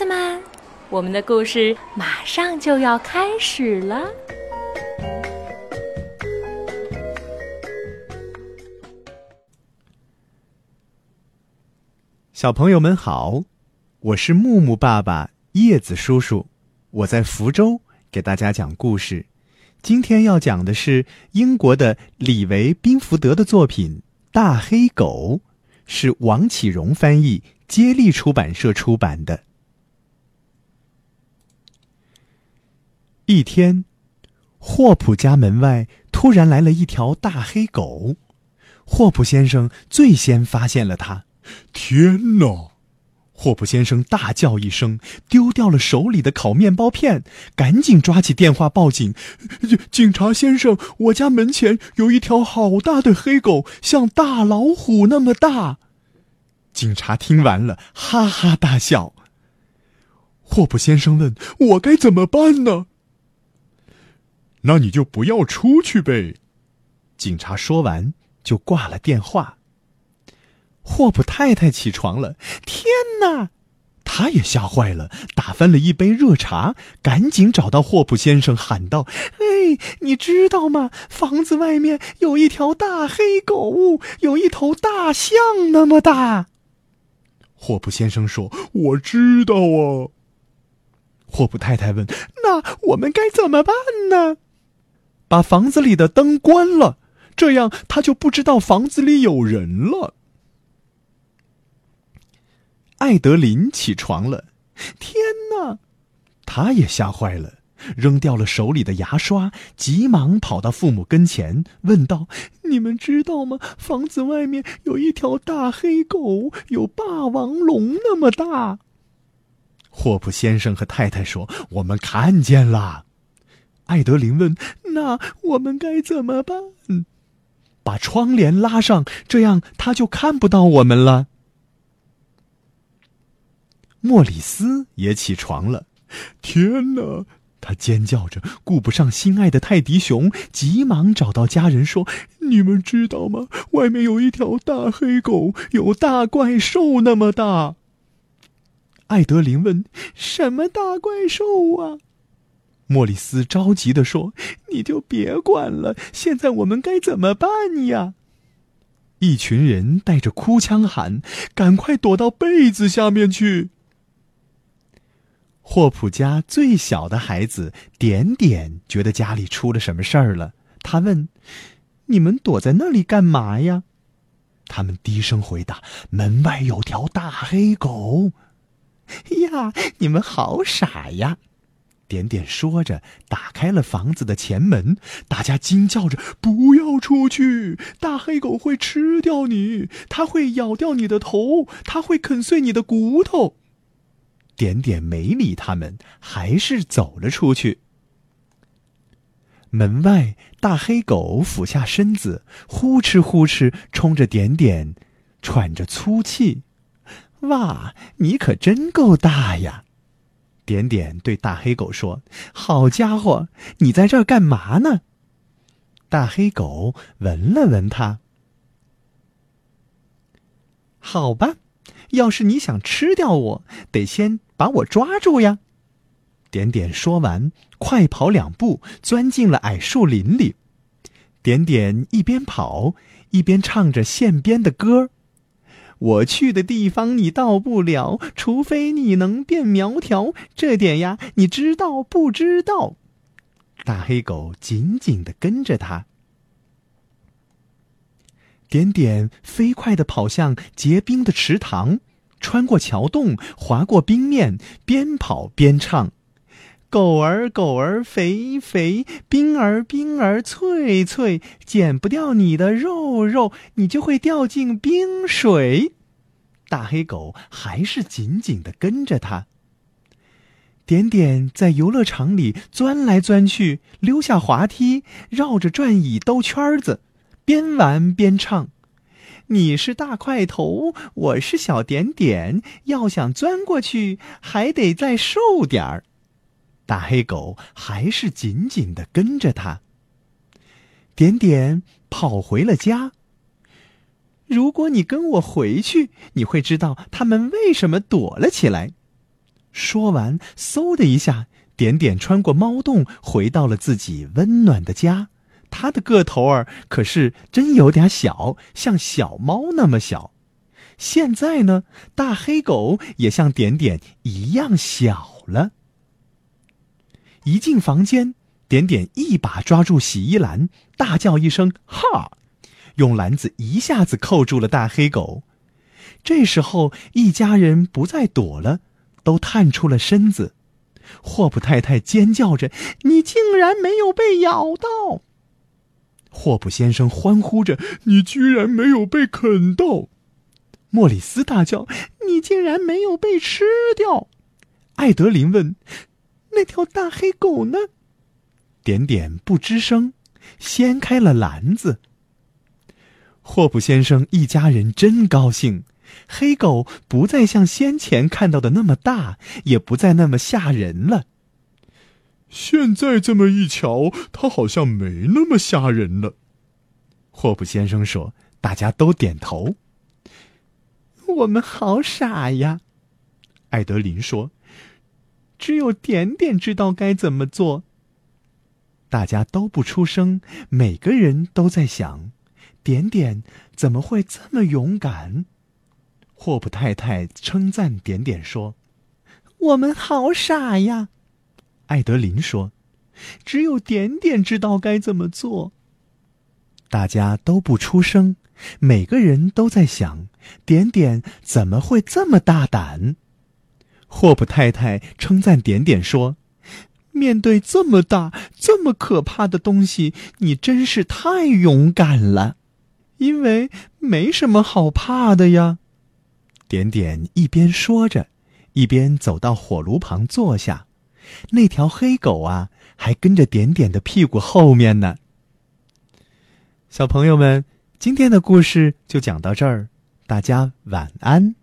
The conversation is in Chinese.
子们，我们的故事马上就要开始了。小朋友们好，我是木木爸爸、叶子叔叔，我在福州给大家讲故事。今天要讲的是英国的李维·宾福德的作品《大黑狗》，是王启荣翻译，接力出版社出版的。一天，霍普家门外突然来了一条大黑狗，霍普先生最先发现了它。天哪！霍普先生大叫一声，丢掉了手里的烤面包片，赶紧抓起电话报警。警察先生，我家门前有一条好大的黑狗，像大老虎那么大。警察听完了，哈哈大笑。霍普先生问我该怎么办呢？那你就不要出去呗。警察说完就挂了电话。霍普太太起床了，天哪！他也吓坏了，打翻了一杯热茶，赶紧找到霍普先生，喊道：“哎，你知道吗？房子外面有一条大黑狗，有一头大象那么大。”霍普先生说：“我知道啊。”霍普太太问：“那我们该怎么办呢？”把房子里的灯关了，这样他就不知道房子里有人了。艾德琳起床了，天哪！他也吓坏了，扔掉了手里的牙刷，急忙跑到父母跟前，问道：“你们知道吗？房子外面有一条大黑狗，有霸王龙那么大。”霍普先生和太太说：“我们看见了。”艾德琳问：“那我们该怎么办？”“把窗帘拉上，这样他就看不到我们了。”莫里斯也起床了，天哪！他尖叫着，顾不上心爱的泰迪熊，急忙找到家人说：“你们知道吗？外面有一条大黑狗，有大怪兽那么大。”艾德琳问：“什么大怪兽啊？”莫里斯着急地说：“你就别管了，现在我们该怎么办呀？”一群人带着哭腔喊：“赶快躲到被子下面去！”霍普家最小的孩子点点觉得家里出了什么事儿了，他问：“你们躲在那里干嘛呀？”他们低声回答：“门外有条大黑狗。”呀，你们好傻呀！点点说着，打开了房子的前门。大家惊叫着：“不要出去！大黑狗会吃掉你，它会咬掉你的头，它会啃碎你的骨头。”点点没理他们，还是走了出去。门外，大黑狗俯下身子，呼哧呼哧冲着点点，喘着粗气。哇，你可真够大呀！点点对大黑狗说：“好家伙，你在这儿干嘛呢？”大黑狗闻了闻它，好吧。要是你想吃掉我，得先把我抓住呀！点点说完，快跑两步，钻进了矮树林里。点点一边跑一边唱着线编的歌：“我去的地方你到不了，除非你能变苗条。这点呀，你知道不知道？”大黑狗紧紧的跟着他。点点飞快的跑向结冰的池塘，穿过桥洞，滑过冰面，边跑边唱：“狗儿狗儿肥肥，冰儿冰儿脆脆，剪不掉你的肉肉，你就会掉进冰水。”大黑狗还是紧紧地跟着他。点点在游乐场里钻来钻去，溜下滑梯，绕着转椅兜圈子。边玩边唱：“你是大块头，我是小点点，要想钻过去，还得再瘦点儿。”大黑狗还是紧紧的跟着他。点点跑回了家。如果你跟我回去，你会知道他们为什么躲了起来。说完，嗖的一下，点点穿过猫洞，回到了自己温暖的家。他的个头儿可是真有点小，像小猫那么小。现在呢，大黑狗也像点点一样小了。一进房间，点点一把抓住洗衣篮，大叫一声“哈”，用篮子一下子扣住了大黑狗。这时候，一家人不再躲了，都探出了身子。霍普太太尖叫着：“你竟然没有被咬到！”霍普先生欢呼着：“你居然没有被啃到！”莫里斯大叫：“你竟然没有被吃掉！”艾德琳问：“那条大黑狗呢？”点点不吱声，掀开了篮子。霍普先生一家人真高兴，黑狗不再像先前看到的那么大，也不再那么吓人了。现在这么一瞧，它好像没那么吓人了。霍普先生说：“大家都点头。”我们好傻呀，艾德琳说：“只有点点知道该怎么做。”大家都不出声，每个人都在想：点点怎么会这么勇敢？霍普太太称赞点点说：“我们好傻呀。”艾德琳说：“只有点点知道该怎么做。”大家都不出声，每个人都在想：点点怎么会这么大胆？霍普太太称赞点点说：“面对这么大、这么可怕的东西，你真是太勇敢了。因为没什么好怕的呀。”点点一边说着，一边走到火炉旁坐下。那条黑狗啊，还跟着点点的屁股后面呢。小朋友们，今天的故事就讲到这儿，大家晚安。